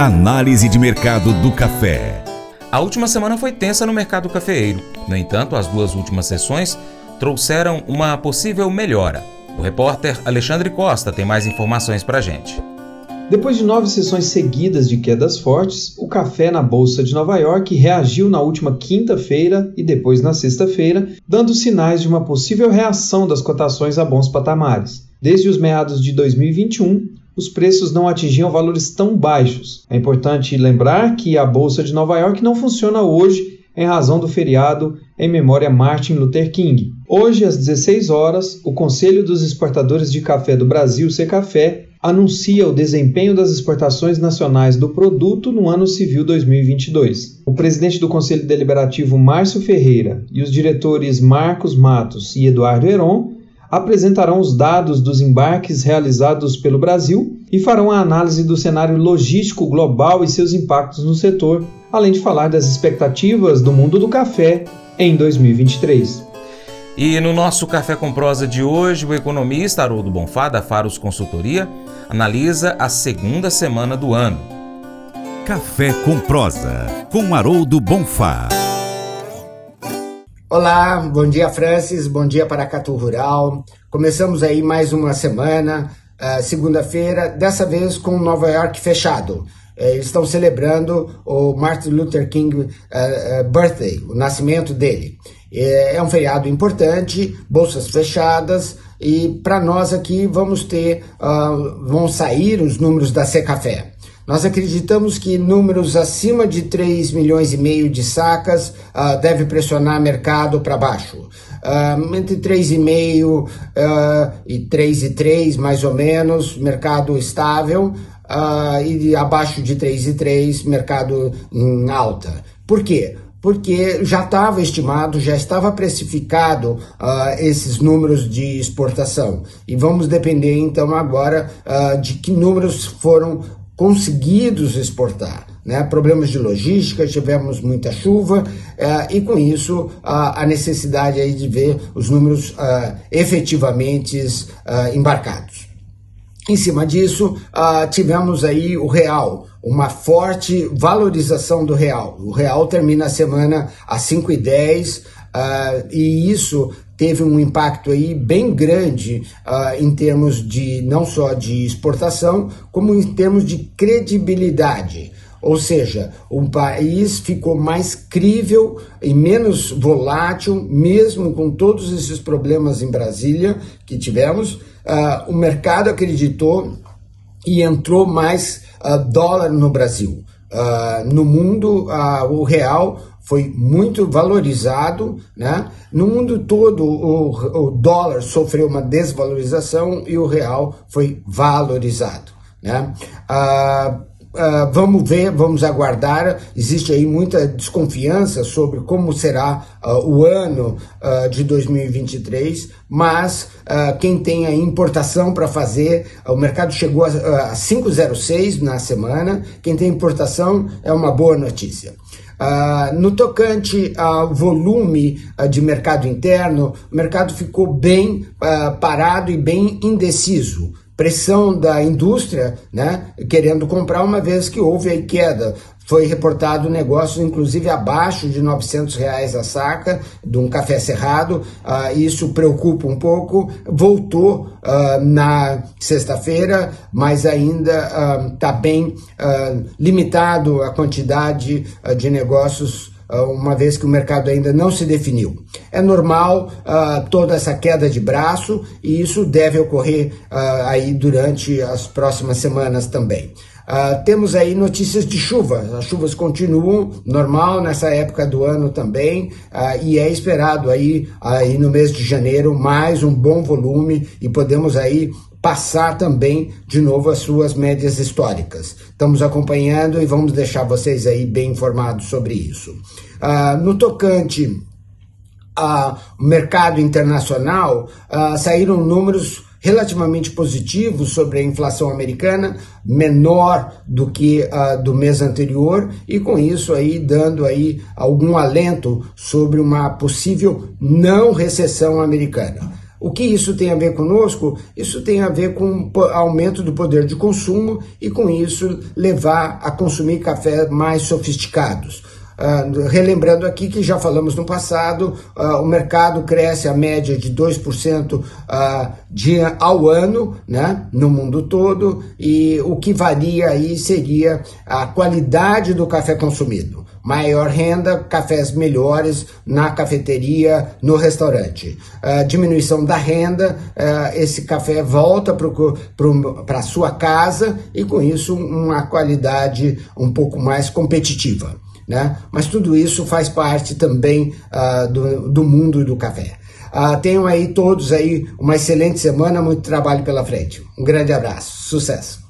Análise de mercado do café. A última semana foi tensa no mercado cafeeiro. No entanto, as duas últimas sessões trouxeram uma possível melhora. O repórter Alexandre Costa tem mais informações para a gente. Depois de nove sessões seguidas de quedas fortes, o café na Bolsa de Nova York reagiu na última quinta-feira e depois na sexta-feira, dando sinais de uma possível reação das cotações a bons patamares. Desde os meados de 2021, os preços não atingiam valores tão baixos. É importante lembrar que a Bolsa de Nova York não funciona hoje em razão do feriado em memória a Martin Luther King. Hoje, às 16 horas, o Conselho dos Exportadores de Café do Brasil, Secafé, anuncia o desempenho das exportações nacionais do produto no ano civil 2022. O presidente do Conselho Deliberativo, Márcio Ferreira, e os diretores Marcos Matos e Eduardo Heron apresentarão os dados dos embarques realizados pelo Brasil e farão a análise do cenário logístico global e seus impactos no setor, além de falar das expectativas do mundo do café em 2023. E no nosso Café com Prosa de hoje, o economista Haroldo Bonfá, da Faros Consultoria, analisa a segunda semana do ano. Café com Prosa, com Haroldo Bonfá. Olá, bom dia Francis, bom dia para Catu Rural. Começamos aí mais uma semana, uh, segunda-feira, dessa vez com Nova York fechado. Uh, eles estão celebrando o Martin Luther King uh, Birthday, o nascimento dele. É um feriado importante, bolsas fechadas, e para nós aqui vamos ter, vão sair os números da Secafé. Nós acreditamos que números acima de 3 milhões e meio de sacas uh, deve pressionar mercado para baixo. Uh, entre 3,5 uh, e 3,3 mais ou menos, mercado estável, uh, e abaixo de 3,3, mercado em alta. Por quê? porque já estava estimado, já estava precificado uh, esses números de exportação. E vamos depender então agora uh, de que números foram conseguidos exportar. Né? Problemas de logística, tivemos muita chuva uh, e com isso a necessidade aí de ver os números uh, efetivamente uh, embarcados. Em cima disso, tivemos aí o real, uma forte valorização do real. O real termina a semana a 5,10 e isso teve um impacto aí bem grande uh, em termos de não só de exportação, como em termos de credibilidade. Ou seja, o país ficou mais crível e menos volátil, mesmo com todos esses problemas em Brasília que tivemos. Uh, o mercado acreditou e entrou mais uh, dólar no Brasil. Uh, no mundo, o real foi muito valorizado, né? No mundo todo, o, o dólar sofreu uma desvalorização e o real foi valorizado, né? Ah, Uh, vamos ver, vamos aguardar. Existe aí muita desconfiança sobre como será uh, o ano uh, de 2023, mas quem tem a importação para fazer, o mercado chegou a, a 5,06 na semana. Quem tem importação é uma boa notícia. Uh, no tocante ao volume uh, de mercado interno, o mercado ficou bem uh, parado e bem indeciso pressão da indústria, né, querendo comprar uma vez que houve a queda. Foi reportado negócios, inclusive, abaixo de 900 reais a saca de um café cerrado. Uh, isso preocupa um pouco. Voltou uh, na sexta-feira, mas ainda está uh, bem limitado a quantidade de negócios ah, uma vez que o mercado ainda não se definiu. É normal uh, toda essa queda de braço e isso deve ocorrer uh, aí durante as próximas semanas também. Uh, temos aí notícias de chuva. As chuvas continuam normal nessa época do ano também uh, e é esperado aí, aí no mês de janeiro mais um bom volume e podemos aí passar também de novo as suas médias históricas. Estamos acompanhando e vamos deixar vocês aí bem informados sobre isso. Uh, no tocante ao mercado internacional, saíram números relativamente positivos sobre a inflação americana, menor do que uh, do mês anterior, e com isso aí dando aí algum alento sobre uma possível não recessão americana. O que isso tem a ver conosco? Isso tem a ver com aumento do poder de consumo e, com isso, levar a consumir café mais sofisticados. Uh, relembrando aqui que já falamos no passado, uh, o mercado cresce a média de 2% uh, de, ao ano né, no mundo todo, e o que varia aí seria a qualidade do café consumido. Maior renda, cafés melhores na cafeteria, no restaurante. Diminuição da renda, esse café volta para a sua casa e com isso uma qualidade um pouco mais competitiva né? Mas tudo isso faz parte também uh, do, do mundo do café. Uh, tenham aí todos aí uma excelente semana, muito trabalho pela frente. Um grande abraço, sucesso!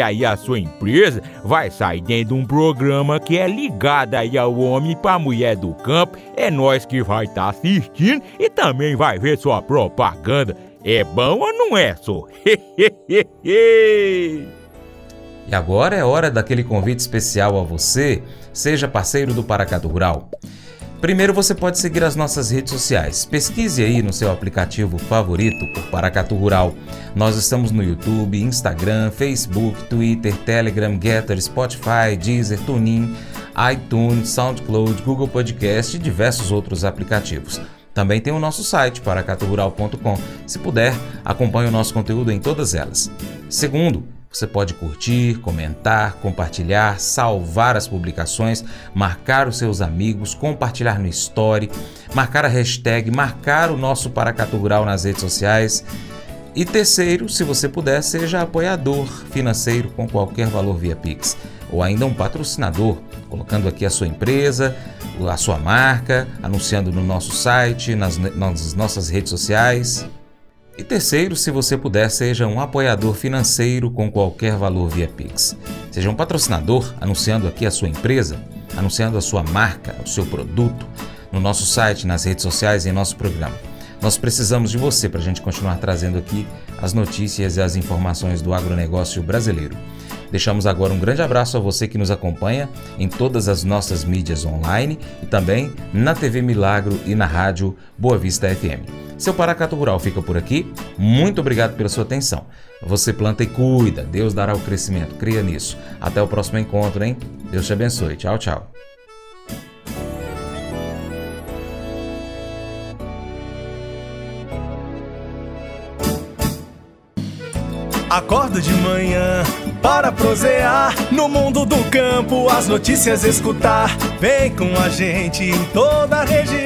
aí a sua empresa vai sair dentro de um programa que é ligado aí ao homem para mulher do campo. É nós que vai estar tá assistindo e também vai ver sua propaganda. É bom ou não é, só? E agora é hora daquele convite especial a você, seja parceiro do Paracato Rural. Primeiro você pode seguir as nossas redes sociais. Pesquise aí no seu aplicativo favorito por Paracato Rural. Nós estamos no YouTube, Instagram, Facebook, Twitter, Telegram, Getter, Spotify, Deezer, TuneIn, iTunes, SoundCloud, Google Podcast e diversos outros aplicativos. Também tem o nosso site, paracaturural.com. Se puder, acompanhe o nosso conteúdo em todas elas. Segundo, você pode curtir, comentar, compartilhar, salvar as publicações, marcar os seus amigos, compartilhar no Story, marcar a hashtag, marcar o nosso Paracatu Rural nas redes sociais. E terceiro, se você puder, seja apoiador financeiro com qualquer valor via Pix, ou ainda um patrocinador, colocando aqui a sua empresa, a sua marca, anunciando no nosso site, nas, nas nossas redes sociais. E terceiro, se você puder, seja um apoiador financeiro com qualquer valor via Pix. Seja um patrocinador anunciando aqui a sua empresa, anunciando a sua marca, o seu produto, no nosso site, nas redes sociais e em nosso programa. Nós precisamos de você para a gente continuar trazendo aqui as notícias e as informações do agronegócio brasileiro. Deixamos agora um grande abraço a você que nos acompanha em todas as nossas mídias online e também na TV Milagro e na rádio Boa Vista FM. Seu Paracato Rural fica por aqui. Muito obrigado pela sua atenção. Você planta e cuida. Deus dará o crescimento. Cria nisso. Até o próximo encontro, hein? Deus te abençoe. Tchau, tchau. Acordo de manhã para prosear no mundo do campo, as notícias escutar. Vem com a gente em toda a região